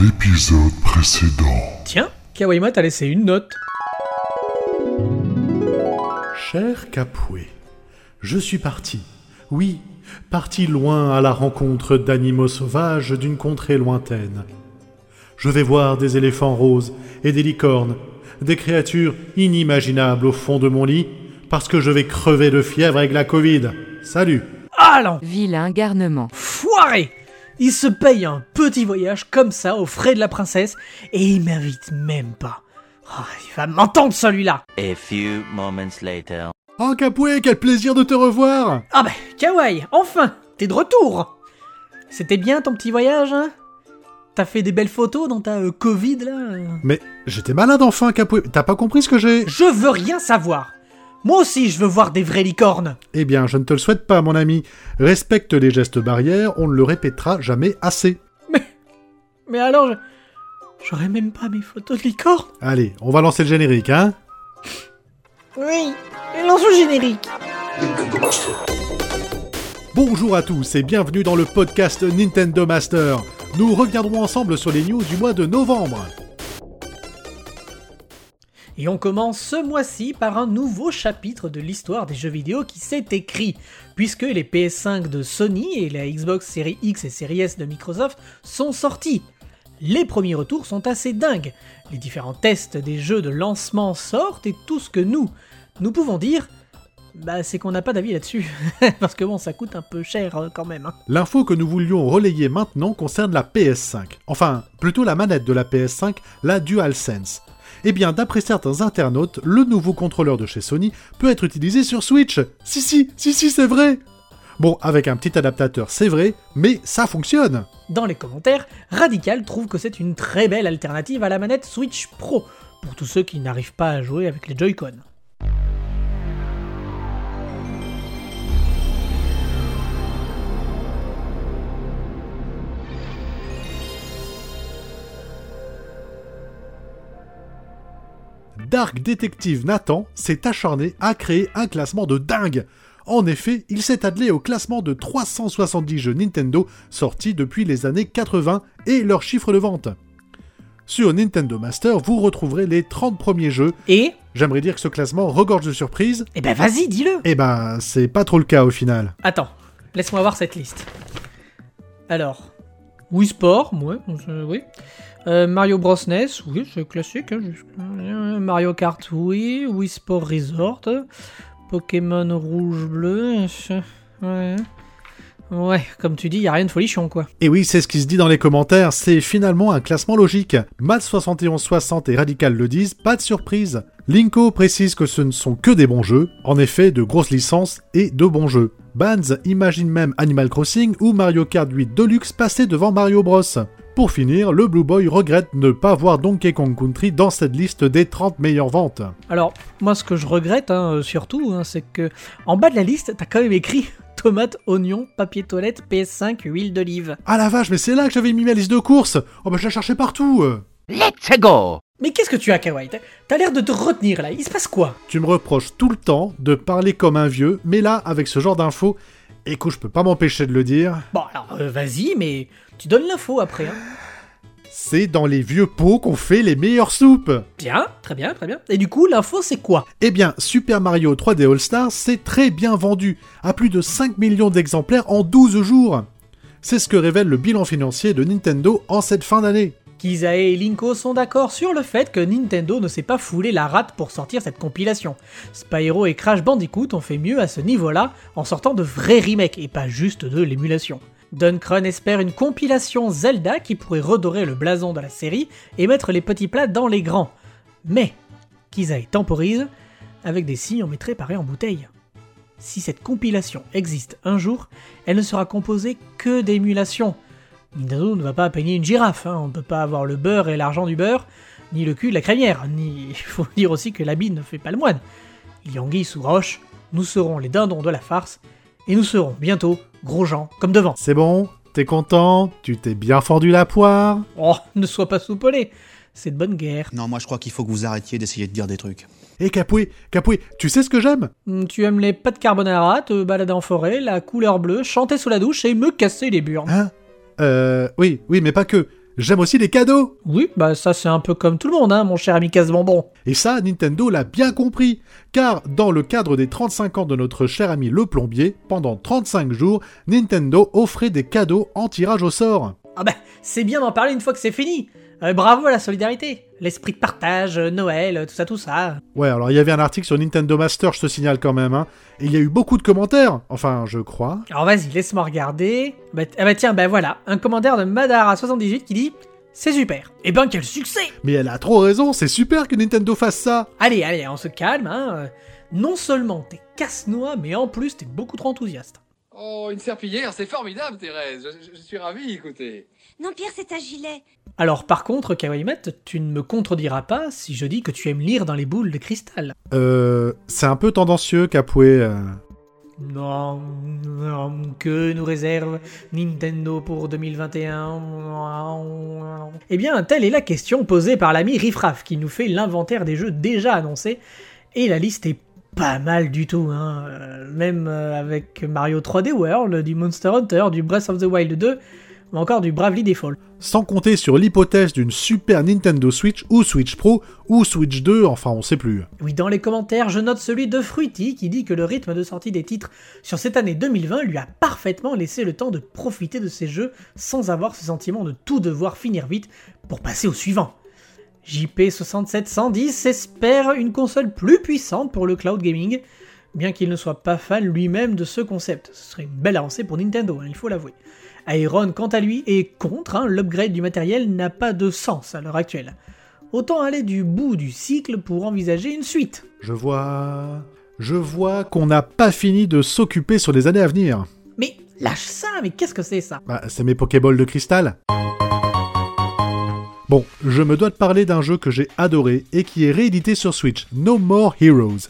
l'épisode précédent. Tiens, Kawaima t'a laissé une note. Cher Capoué, je suis parti. Oui, parti loin à la rencontre d'animaux sauvages d'une contrée lointaine. Je vais voir des éléphants roses et des licornes, des créatures inimaginables au fond de mon lit, parce que je vais crever de fièvre avec la Covid. Salut Allons Vilain garnement. Foiré Il se paye un petit voyage comme ça aux frais de la princesse et il m'invite même pas. Ah, il va m'entendre celui-là. A few moments later. Oh Capoué, quel plaisir de te revoir. Ah bah, Kawaii, enfin T'es de retour. C'était bien ton petit voyage, hein? T'as fait des belles photos dans ta euh, Covid, là? Euh Mais j'étais malade enfin, Capoué. T'as pas compris ce que j'ai? Je veux rien savoir Moi aussi, je veux voir des vraies licornes Eh bien, je ne te le souhaite pas, mon ami. Respecte les gestes barrières, on ne le répétera jamais assez. Mais alors, je... J'aurais même pas mes photos de licornes Allez, on va lancer le générique, hein? Oui, lance le générique Bonjour à tous et bienvenue dans le podcast Nintendo Master. Nous reviendrons ensemble sur les news du mois de novembre. Et on commence ce mois-ci par un nouveau chapitre de l'histoire des jeux vidéo qui s'est écrit, puisque les PS5 de Sony et la Xbox Series X et Series S de Microsoft sont sortis. Les premiers retours sont assez dingues. Les différents tests des jeux de lancement sortent et tout ce que nous, nous pouvons dire, bah c'est qu'on n'a pas d'avis là-dessus. Parce que bon, ça coûte un peu cher euh, quand même. hein. L'info que nous voulions relayer maintenant concerne la PS5. Enfin, plutôt la manette de la PS5, la DualSense. Eh bien, d'après certains internautes, le nouveau contrôleur de chez Sony peut être utilisé sur Switch. Si, si, si, si, c'est vrai Bon, avec un petit adaptateur, c'est vrai, mais ça fonctionne Dans les commentaires, Radical trouve que c'est une très belle alternative à la manette Switch Pro, pour tous ceux qui n'arrivent pas à jouer avec les Joy-Con. Dark Detective Nathan s'est acharné à créer un classement de dingue. En effet, il s'est attelé au classement de 370 jeux Nintendo sortis depuis les années 80 et leurs chiffres de vente. Sur Nintendo Master, vous retrouverez les 30 premiers jeux. Et? J'aimerais dire que ce classement regorge de surprises. Eh ben vas-y, dis-le Eh ben, c'est pas trop le cas au final. Attends, laisse-moi voir cette liste. Alors, Wii Sport, oui. Euh, Mario Bros NES, oui, c'est classique. hein, euh, Mario Kart, oui. Wii Sport Resort. Pokémon Rouge-Bleu. Ouais, comme tu dis, y a rien de folichon, quoi. Et oui, c'est ce qui se dit dans les commentaires, c'est finalement un classement logique. Matt7160 et Radical le disent, pas de surprise. Linko précise que ce ne sont que des bons jeux, en effet, de grosses licences et de bons jeux. Banz imagine même Animal Crossing ou Mario Kart 8 Deluxe passer devant Mario Bros. Pour finir, le Blue Boy regrette ne pas voir Donkey Kong Country dans cette liste des 30 meilleures ventes. Alors, moi, ce que je regrette, hein, surtout, hein, c'est que en bas de la liste, t'as quand même écrit tomate, oignon, papier toilette, PS5, huile d'olive. Ah la vache, mais c'est là que j'avais mis ma liste de courses Oh bah je la cherchais partout euh. Let's go! Mais qu'est-ce que tu as, Kawaii T'as- T'as l'air de te retenir là, il se passe quoi? Tu me reproches tout le temps de parler comme un vieux, mais là, avec ce genre d'infos, écoute, je peux pas m'empêcher de le dire, Bon, alors, euh, vas-y, mais tu donnes l'info après. Hein. C'est dans les vieux pots qu'on fait les meilleures soupes Bien, très bien, très bien. Et du coup, l'info, c'est quoi? Eh bien, Super Mario 3D All-Stars s'est très bien vendu, à plus de 5 millions d'exemplaires en 12 jours C'est ce que révèle le bilan financier de Nintendo en cette fin d'année. Kizae et Linko sont d'accord sur le fait que Nintendo ne s'est pas foulé la rate pour sortir cette compilation. Spyro et Crash Bandicoot ont fait mieux à ce niveau-là en sortant de vrais remakes et pas juste de l'émulation. Dunkrun espère une compilation Zelda qui pourrait redorer le blason de la série et mettre les petits plats dans les grands. Mais Kizae temporise avec des signes en mettrait pareil en bouteille. Si cette compilation existe un jour, elle ne sera composée que d'émulations. Nintendo ne va pas peigner une girafe, hein. on ne peut pas avoir le beurre et l'argent du beurre, ni le cul de la crémière, ni... Il faut dire aussi que l'habit ne fait pas le moine. Il y sous roche, nous serons les dindons de la farce, et nous serons bientôt gros gens comme devant. C'est bon T'es content Tu t'es bien fendu la poire Oh, ne sois pas soupolé, c'est de bonne guerre. Non, moi je crois qu'il faut que vous arrêtiez d'essayer de dire des trucs. Et Capoué, Capoué, tu sais ce que j'aime? Hum, Tu aimes les pâtes carbonara, te balader en forêt, la couleur bleue, chanter sous la douche et me casser les burnes. Hein? Euh, oui, oui, mais pas que. J'aime aussi les cadeaux. Oui, bah ça c'est un peu comme tout le monde, hein, mon cher ami casse-bonbon. Et ça, Nintendo l'a bien compris, car dans le cadre des 35 ans de notre cher ami le plombier, pendant 35 jours, Nintendo offrait des cadeaux en tirage au sort. Ah bah, c'est bien d'en parler une fois que c'est fini. Euh, bravo à la solidarité. L'esprit de partage, euh, Noël, euh, tout ça, tout ça. Ouais, alors il y avait un article sur Nintendo Master, je te signale quand même, hein, et il y a eu beaucoup de commentaires, enfin, je crois. Alors vas-y, laisse-moi regarder. Bah, ah bah tiens, bah voilà, un commentaire de Madara78 qui dit C'est super. Eh ben quel succès Mais elle a trop raison, c'est super que Nintendo fasse ça. Allez, allez, on se calme, hein. Non seulement t'es casse-noix, mais en plus t'es beaucoup trop enthousiaste. Oh, une serpillière, c'est formidable, Thérèse. Je, je- je suis ravi, écoutez. Non, Pierre, c'est un gilet. Alors par contre, Kawaiimat, tu ne me contrediras pas si je dis que tu aimes lire dans les boules de cristal. Euh, c'est un peu tendancieux, Capoué. euh. Non, non, que nous réserve Nintendo pour 2021 Eh bien, telle est la question posée par l'ami Riffraff qui nous fait l'inventaire des jeux déjà annoncés, et la liste est pas mal du tout, hein. Euh, même euh, avec Mario 3D World, du Monster Hunter, du Breath of the Wild 2, ou encore du Bravely Default. Sans compter sur l'hypothèse d'une Super Nintendo Switch ou Switch Pro ou Switch 2, enfin on sait plus. Oui, dans les commentaires, je note celui de Fruity qui dit que le rythme de sortie des titres sur cette année 2020 lui a parfaitement laissé le temps de profiter de ces jeux sans avoir ce sentiment de tout devoir finir vite pour passer au suivant. JP6710 espère une console plus puissante pour le cloud gaming, bien qu'il ne soit pas fan lui-même de ce concept. Ce serait une belle avancée pour Nintendo, hein, il faut l'avouer. Iron, quant à lui, est contre, hein, l'upgrade du matériel n'a pas de sens à l'heure actuelle. Autant aller du bout du cycle pour envisager une suite. Je vois... Je vois qu'on n'a pas fini de s'occuper sur les années à venir. Mais lâche ça, mais qu'est-ce que c'est ça? Bah, c'est mes Pokéballs de cristal. Bon, je me dois de parler d'un jeu que j'ai adoré et qui est réédité sur Switch, No More Heroes.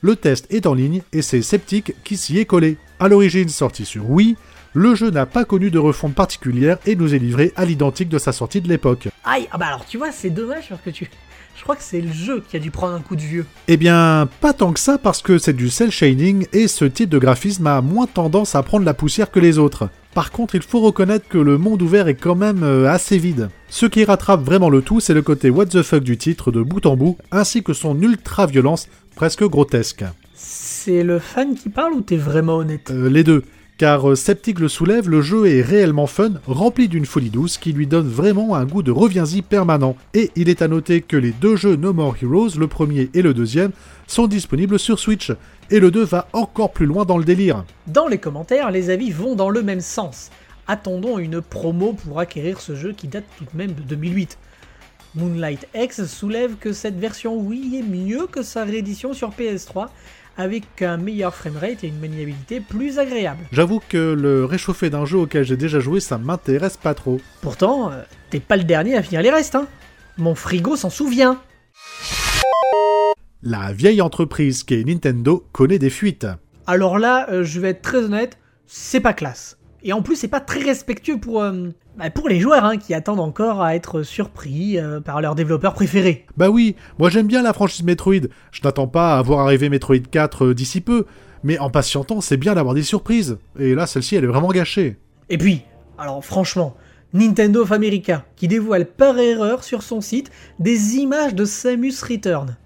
Le test est en ligne et c'est Sceptic qui s'y est collé. À l'origine sorti sur Wii, le jeu n'a pas connu de refonte particulière et nous est livré à l'identique de sa sortie de l'époque. Aïe, ah bah alors tu vois, c'est dommage parce que tu... Je crois que c'est le jeu qui a dû prendre un coup de vieux. Eh bien, pas tant que ça parce que c'est du cel shading et ce type de graphisme a moins tendance à prendre la poussière que les autres. Par contre, il faut reconnaître que le monde ouvert est quand même euh, assez vide. Ce qui rattrape vraiment le tout, c'est le côté what the fuck du titre de bout en bout, ainsi que son ultra-violence presque grotesque. C'est le fan qui parle ou t'es vraiment honnête? Euh, les deux. Car euh, Sceptic le soulève, le jeu est réellement fun, rempli d'une folie douce qui lui donne vraiment un goût de reviens-y permanent. Et il est à noter que les deux jeux No More Heroes, le premier et le deuxième, sont disponibles sur Switch. Et le 2 va encore plus loin dans le délire. Dans les commentaires, les avis vont dans le même sens. Attendons une promo pour acquérir ce jeu qui date tout de même de 2008. Moonlight X soulève que cette version Wii est mieux que sa réédition sur PS3, avec un meilleur framerate et une maniabilité plus agréable. J'avoue que le réchauffé d'un jeu auquel j'ai déjà joué, ça m'intéresse pas trop. Pourtant, euh, t'es pas le dernier à finir les restes, hein Mon frigo s'en souvient La vieille entreprise qu'est Nintendo connaît des fuites. Alors là, euh, je vais être très honnête, c'est pas classe. Et en plus, c'est pas très respectueux pour, euh, bah, pour les joueurs hein, qui attendent encore à être surpris euh, par leur développeur préféré. Bah oui, moi j'aime bien la franchise Metroid. Je n'attends pas à voir arriver Metroid 4 euh, d'ici peu. Mais en patientant, c'est bien d'avoir des surprises. Et là, celle-ci, elle est vraiment gâchée. Et puis, alors franchement, Nintendo of America, qui dévoile par erreur sur son site des images de Samus Return.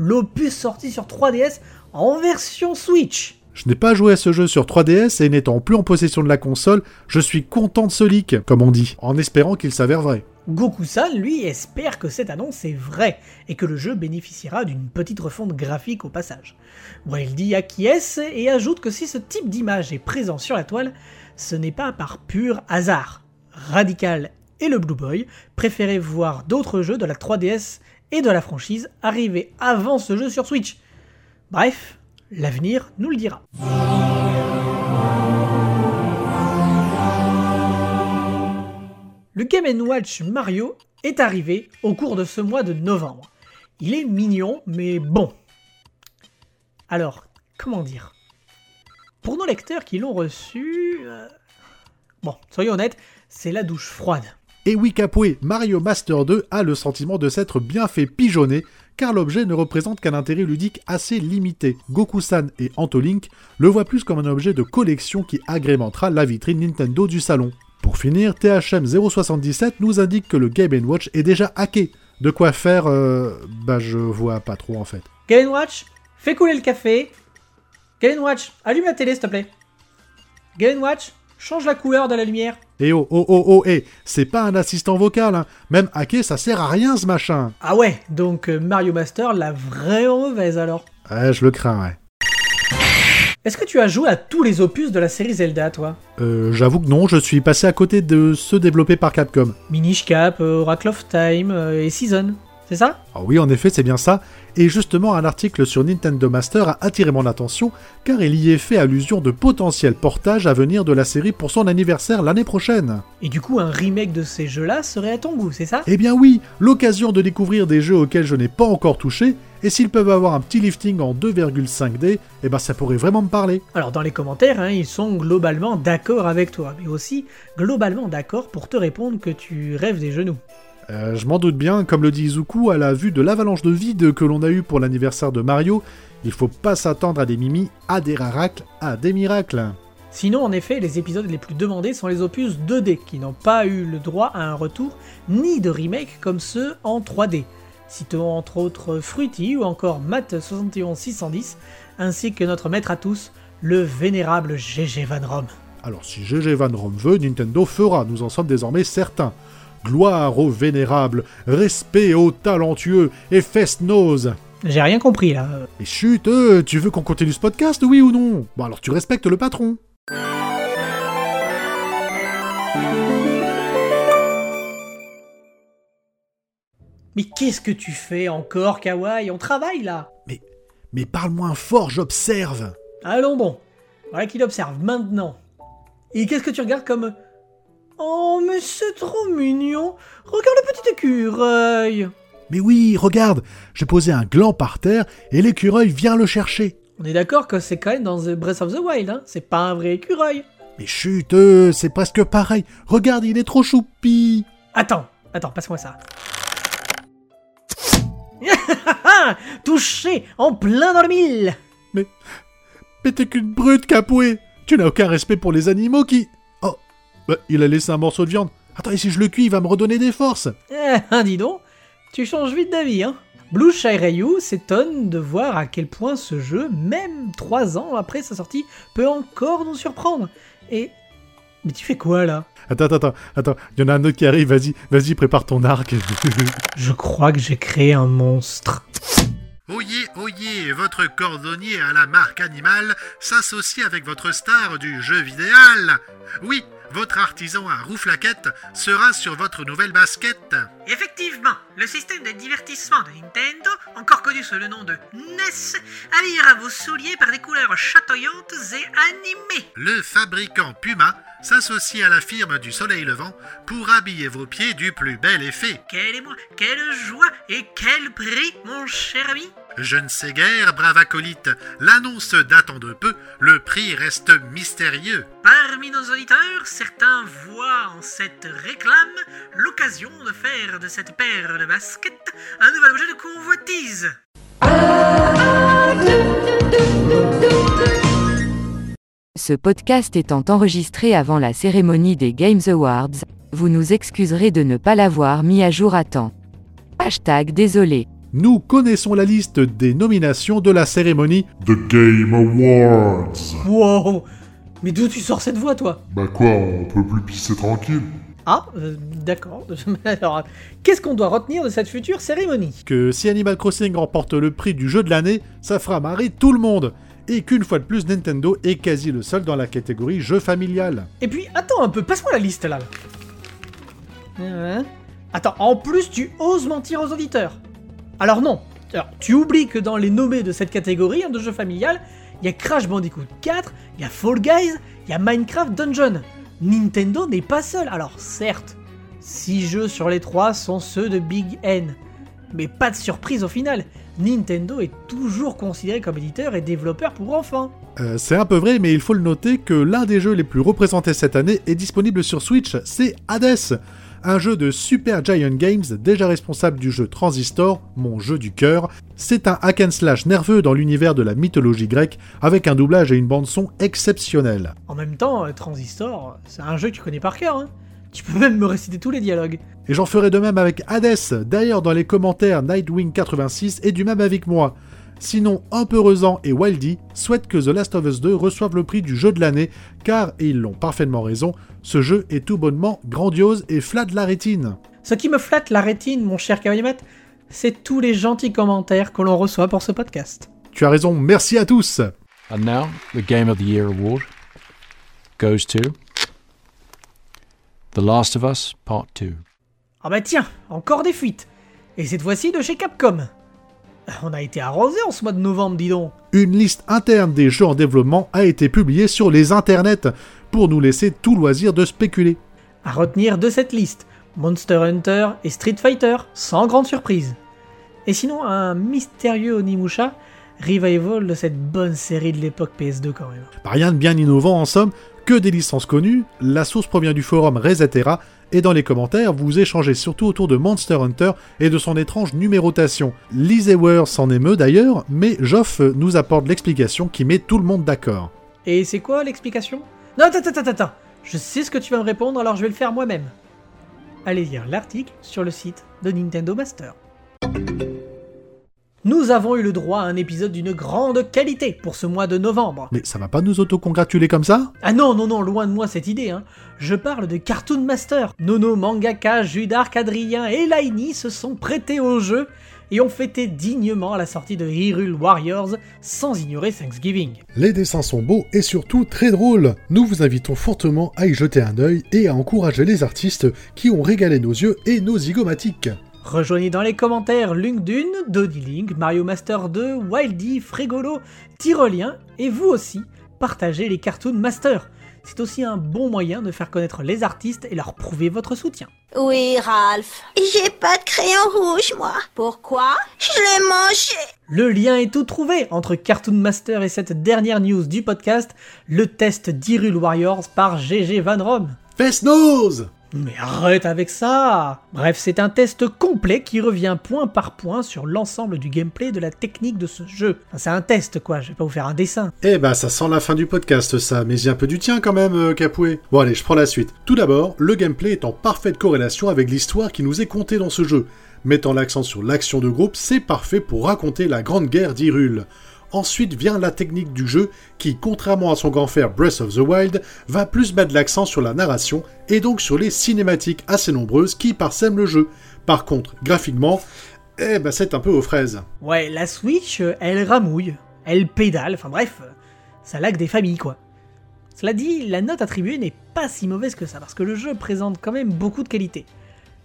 L'opus sorti sur 3DS en version Switch. Je n'ai pas joué à ce jeu sur 3DS et n'étant plus en possession de la console, je suis content de ce leak, comme on dit, en espérant qu'il s'avère vrai. Goku-san, lui, espère que cette annonce est vraie et que le jeu bénéficiera d'une petite refonte graphique au passage. Wildy acquiesce et ajoute que si ce type d'image est présent sur la toile, ce n'est pas par pur hasard. Radical et le Blue Boy préféraient voir d'autres jeux de la 3DS et de la franchise arriver avant ce jeu sur Switch. Bref, l'avenir nous le dira. Le Game Watch Mario est arrivé au cours de ce mois de novembre. Il est mignon, mais bon. Alors, comment dire? Pour nos lecteurs qui l'ont reçu... euh, Bon, soyons honnêtes, c'est la douche froide. Et oui, Capoué, Mario Master 2 a le sentiment de s'être bien fait pigeonner, car l'objet ne représente qu'un intérêt ludique assez limité. Goku-san et Antolink le voient plus comme un objet de collection qui agrémentera la vitrine Nintendo du salon. Pour finir, THM077 nous indique que le Game Watch est déjà hacké. De quoi faire, euh, bah je vois pas trop en fait. Game Watch, fais couler le café. Game Watch, allume la télé s'il te plaît. Game Watch, change la couleur de la lumière. Et oh, oh, oh, oh, eh, c'est pas un assistant vocal, hein. Même hacké, ça sert à rien ce machin. Ah ouais, donc euh, Mario Master, la vraiment mauvaise alors. Ouais, je le crains, ouais. Est-ce que tu as joué à tous les opus de la série Zelda, toi? Euh, j'avoue que non, je suis passé à côté de ceux développés par Capcom. Minish Cap, euh, Oracle of Time euh, et Season, c'est ça? Ah oui, en effet, c'est bien ça. Et justement, un article sur Nintendo Master a attiré mon attention, car il y est fait allusion de potentiels portages à venir de la série pour son anniversaire l'année prochaine. Et du coup, un remake de ces jeux-là serait à ton goût, c'est ça? Eh bien oui, l'occasion de découvrir des jeux auxquels je n'ai pas encore touché, et s'ils peuvent avoir un petit lifting en 2,5D, eh ben ça pourrait vraiment me parler. Alors dans les commentaires, hein, ils sont globalement d'accord avec toi, mais aussi globalement d'accord pour te répondre que tu rêves des genoux. Euh, je m'en doute bien, comme le dit Izuku, à la vue de l'avalanche de vide que l'on a eu pour l'anniversaire de Mario, il faut pas s'attendre à des mimis, à des raracles, à des miracles. Sinon, en effet, les épisodes les plus demandés sont les opus 2D, qui n'ont pas eu le droit à un retour, ni de remake comme ceux en 3D. Citons entre autres Fruity ou encore Matt 71610, ainsi que notre maître à tous, le vénérable GG Van Rom. Alors si GG Van Rom veut, Nintendo fera, nous en sommes désormais certains. Gloire aux vénérables, respect aux talentueux et fest-nose. J'ai rien compris là. Et chut, euh, tu veux qu'on continue ce podcast, oui ou non? Bon alors tu respectes le patron. Mais qu'est-ce que tu fais encore, Kawaii On travaille là Mais, mais parle moins fort, j'observe. Allons bon. Voilà qu'il observe maintenant. Et qu'est-ce que tu regardes comme... Oh, mais c'est trop mignon Regarde le petit écureuil Mais oui, regarde, j'ai posé un gland par terre et l'écureuil vient le chercher. On est d'accord que c'est quand même dans The Breath of the Wild, hein C'est pas un vrai écureuil Mais chut, euh, c'est presque pareil. Regarde, il est trop choupi. Attends, attends, passe-moi ça. Touché en plein dans le mille Mais t'es qu'une brute, Capoué Tu n'as aucun respect pour les animaux qui... Bah, il a laissé un morceau de viande. Attends, et si je le cuis, il va me redonner des forces Eh, dis donc, tu changes vite d'avis, hein Blue Shy Ryu s'étonne de voir à quel point ce jeu, même 3 ans après sa sortie, peut encore nous surprendre. Et... Mais tu fais quoi là? Attends, attends, attends, attends, il y en a un autre qui arrive, vas-y, vas-y, prépare ton arc. Je crois que j'ai créé un monstre. Oyez, oyez, votre cordonnier à la marque animale s'associe avec votre star du jeu vidéal. Oui, votre artisan à rouflaquette sera sur votre nouvelle basket. Effectivement, le système de divertissement de Nintendo, encore connu sous le nom de NES, habillera vos souliers par des couleurs chatoyantes et animées. Le fabricant Puma s'associe à la firme du Soleil Levant pour habiller vos pieds du plus bel effet. Quel émoi, quelle joie et quel prix, mon cher ami Je ne sais guère, brave acolyte, l'annonce datant de peu, le prix reste mystérieux. Parmi nos auditeurs, certains voient en cette réclame l'occasion de faire de cette paire de baskets un nouvel objet de convoitise. Ce podcast étant enregistré avant la cérémonie des Games Awards, vous nous excuserez de ne pas l'avoir mis à jour à temps. Hashtag désolé. Nous connaissons la liste des nominations de la cérémonie. The Game Awards. Wow Mais d'où tu sors cette voix, toi? Bah quoi, on peut plus pisser tranquille Ah, euh, d'accord. Alors, qu'est-ce qu'on doit retenir de cette future cérémonie? Que si Animal Crossing remporte le prix du jeu de l'année, ça fera marrer tout le monde. Et qu'une fois de plus, Nintendo est quasi le seul dans la catégorie jeu familial. Et puis, attends un peu, passe-moi la liste là. Hein Attends, en plus, tu oses mentir aux auditeurs. Alors non. Tu oublies que dans les nommés de cette catégorie hein, de jeu familial, il y a Crash Bandicoot 4, il y a Fall Guys, il y a Minecraft Dungeon. Nintendo n'est pas seul. Alors certes, 6 jeux sur les 3 sont ceux de Big N. Mais pas de surprise au final. Nintendo est toujours considéré comme éditeur et développeur pour enfants. Euh, c'est un peu vrai, mais il faut le noter que l'un des jeux les plus représentés cette année est disponible sur Switch, c'est Hades. Un jeu de Super Giant Games, déjà responsable du jeu Transistor, mon jeu du cœur. C'est un hack and slash nerveux dans l'univers de la mythologie grecque, avec un doublage et une bande-son exceptionnels. En même temps, euh, Transistor, c'est un jeu que tu connais par cœur, hein. Tu peux même me réciter tous les dialogues. Et j'en ferai de même avec Hades, d'ailleurs dans les commentaires Nightwing86 est du même avec moi. Sinon, Un peu Reusant et Wildy souhaitent que The Last of Us 2 reçoive le prix du jeu de l'année, car, et ils l'ont parfaitement raison, ce jeu est tout bonnement grandiose et flatte la rétine. Ce qui me flatte la rétine, mon cher Kawayamat, c'est tous les gentils commentaires que l'on reçoit pour ce podcast. Tu as raison, merci à tous And now, the Game of the Year award goes to The Last of Us Part 2. Ah bah tiens, encore des fuites. Et cette fois-ci de chez Capcom. On a été arrosé en ce mois de novembre, dis donc. Une liste interne des jeux en développement a été publiée sur les internets pour nous laisser tout loisir de spéculer. À retenir de cette liste, Monster Hunter et Street Fighter, sans grande surprise. Et sinon, un mystérieux Onimusha, revival de cette bonne série de l'époque PS2 quand même. Bah, Rien de bien innovant en somme, que des licences connues, la source provient du forum Resetera, et dans les commentaires, vous échangez surtout autour de Monster Hunter et de son étrange numérotation. Lisewer s'en émeut d'ailleurs, mais Joff nous apporte l'explication qui met tout le monde d'accord. Et c'est quoi l'explication? Non, attends, attends, attends. Je sais ce que tu vas me répondre, alors je vais le faire moi-même. Allez lire l'article sur le site de Nintendo Master. Nous avons eu le droit à un épisode d'une grande qualité pour ce mois de novembre. Mais ça va pas nous autocongratuler comme ça? Ah non, non, non, loin de moi cette idée, hein. Je parle de Cartoon Master. Nono, Mangaka, Judark, Adrien et Laini se sont prêtés au jeu et ont fêté dignement la sortie de Hyrule Warriors sans ignorer Thanksgiving. Les dessins sont beaux et surtout très drôles. Nous vous invitons fortement à y jeter un œil et à encourager les artistes qui ont régalé nos yeux et nos zygomatiques. Rejoignez dans les commentaires Link Dune, Donny Link, Mario Master 2, Wildy, Frégolo, Tyrolien et vous aussi, partagez les Cartoon Master. C'est aussi un bon moyen de faire connaître les artistes et leur prouver votre soutien. Oui, Ralph. J'ai pas de crayon rouge, moi. Pourquoi? Je l'ai mangé. Le lien est tout trouvé entre Cartoon Master et cette dernière news du podcast, le test d'Hyrule Warriors par GG Van Rom. Fest-Nose Mais arrête avec ça Bref, c'est un test complet qui revient point par point sur l'ensemble du gameplay et de la technique de ce jeu. C'est un test quoi, je vais pas vous faire un dessin. Eh ben, ça sent la fin du podcast, ça, mais j'ai un peu du tien quand même, euh, Capoué. Bon, allez, je prends la suite. Tout d'abord, le gameplay est en parfaite corrélation avec l'histoire qui nous est contée dans ce jeu. Mettant l'accent sur l'action de groupe, c'est parfait pour raconter la grande guerre d'Hyrule. Ensuite vient la technique du jeu qui, contrairement à son grand frère Breath of the Wild, va plus mettre l'accent sur la narration et donc sur les cinématiques assez nombreuses qui parsèment le jeu. Par contre, graphiquement, eh ben c'est un peu aux fraises. Ouais, la Switch, euh, elle ramouille, elle pédale, enfin bref, euh, ça lag des familles quoi. Cela dit, la note attribuée n'est pas si mauvaise que ça, parce que le jeu présente quand même beaucoup de qualités.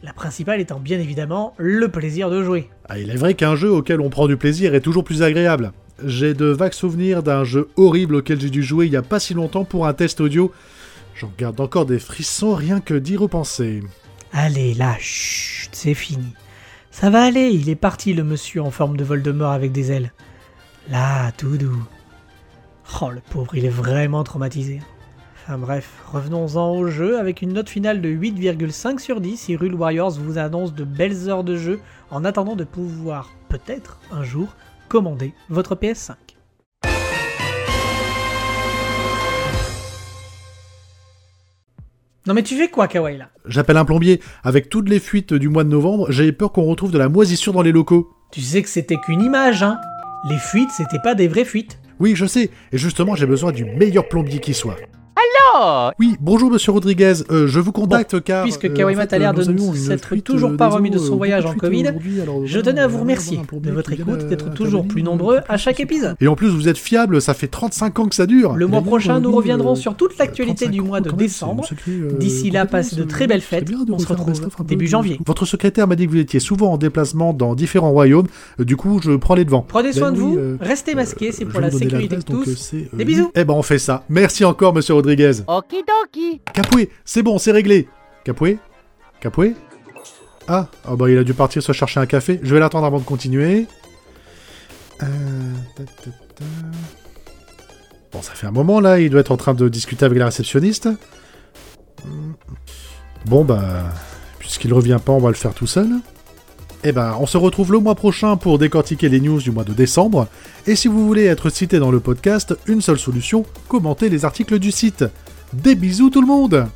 La principale étant bien évidemment le plaisir de jouer. Ah, il est vrai qu'un jeu auquel on prend du plaisir est toujours plus agréable. J'ai de vagues souvenirs d'un jeu horrible auquel j'ai dû jouer il y a pas si longtemps pour un test audio. J'en garde encore des frissons rien que d'y repenser. Allez, là, chut, c'est fini. Ça va aller, il est parti le monsieur en forme de Voldemort avec des ailes. Là, tout doux. Oh, le pauvre, il est vraiment traumatisé. Enfin bref, revenons-en au jeu avec une note finale de 8,5 sur 10. Hyrule Warriors vous annonce de belles heures de jeu en attendant de pouvoir, peut-être, un jour, commander votre PS5. Non mais tu fais quoi, Kawaii, là? J'appelle un plombier. Avec toutes les fuites du mois de novembre, j'ai peur qu'on retrouve de la moisissure dans les locaux. Tu sais que c'était qu'une image, hein? Les fuites, c'était pas des vraies fuites. Oui, je sais. Et justement, j'ai besoin du meilleur plombier qui soit. Oui, bonjour monsieur Rodriguez. Euh, je vous contacte car. Puisque euh, en fait, a l'air euh, nous de ne s'être toujours euh, pas remis de son euh, voyage en Covid, alors, je tenais à vous remercier de votre écoute, d'être toujours plus euh, nombreux à chaque de épisode. Et en plus, vous êtes fiable, ça fait 35 ans que ça dure. Le mois Et prochain, nous euh, reviendrons euh, sur toute l'actualité 35 du mois de décembre. euh, D'ici là, passez de euh, très belles fêtes. On se retrouve début janvier. Votre secrétaire m'a dit que vous étiez souvent en déplacement dans différents royaumes. euh, Du coup, je prends les devants. Prenez soin Ben de vous, euh, restez masqués, c'est euh, pour la sécurité de tous. euh, euh, Des bisous. Eh ben, on fait ça. Merci encore, monsieur Rodriguez. Okidoki. Capoué, c'est bon, c'est réglé. Capoué Capoué Ah, ah bah il a dû partir se chercher un café. Je vais l'attendre avant de continuer. Euh. Bon, ça fait un moment là, il doit être en train de discuter avec la réceptionniste. Bon bah, puis puisqu'il revient pas, on va le faire tout seul. Eh ben, on se retrouve le mois prochain pour décortiquer les news du mois de décembre. Et si vous voulez être cité dans le podcast, une seule solution, commentez les articles du site. Des bisous tout le monde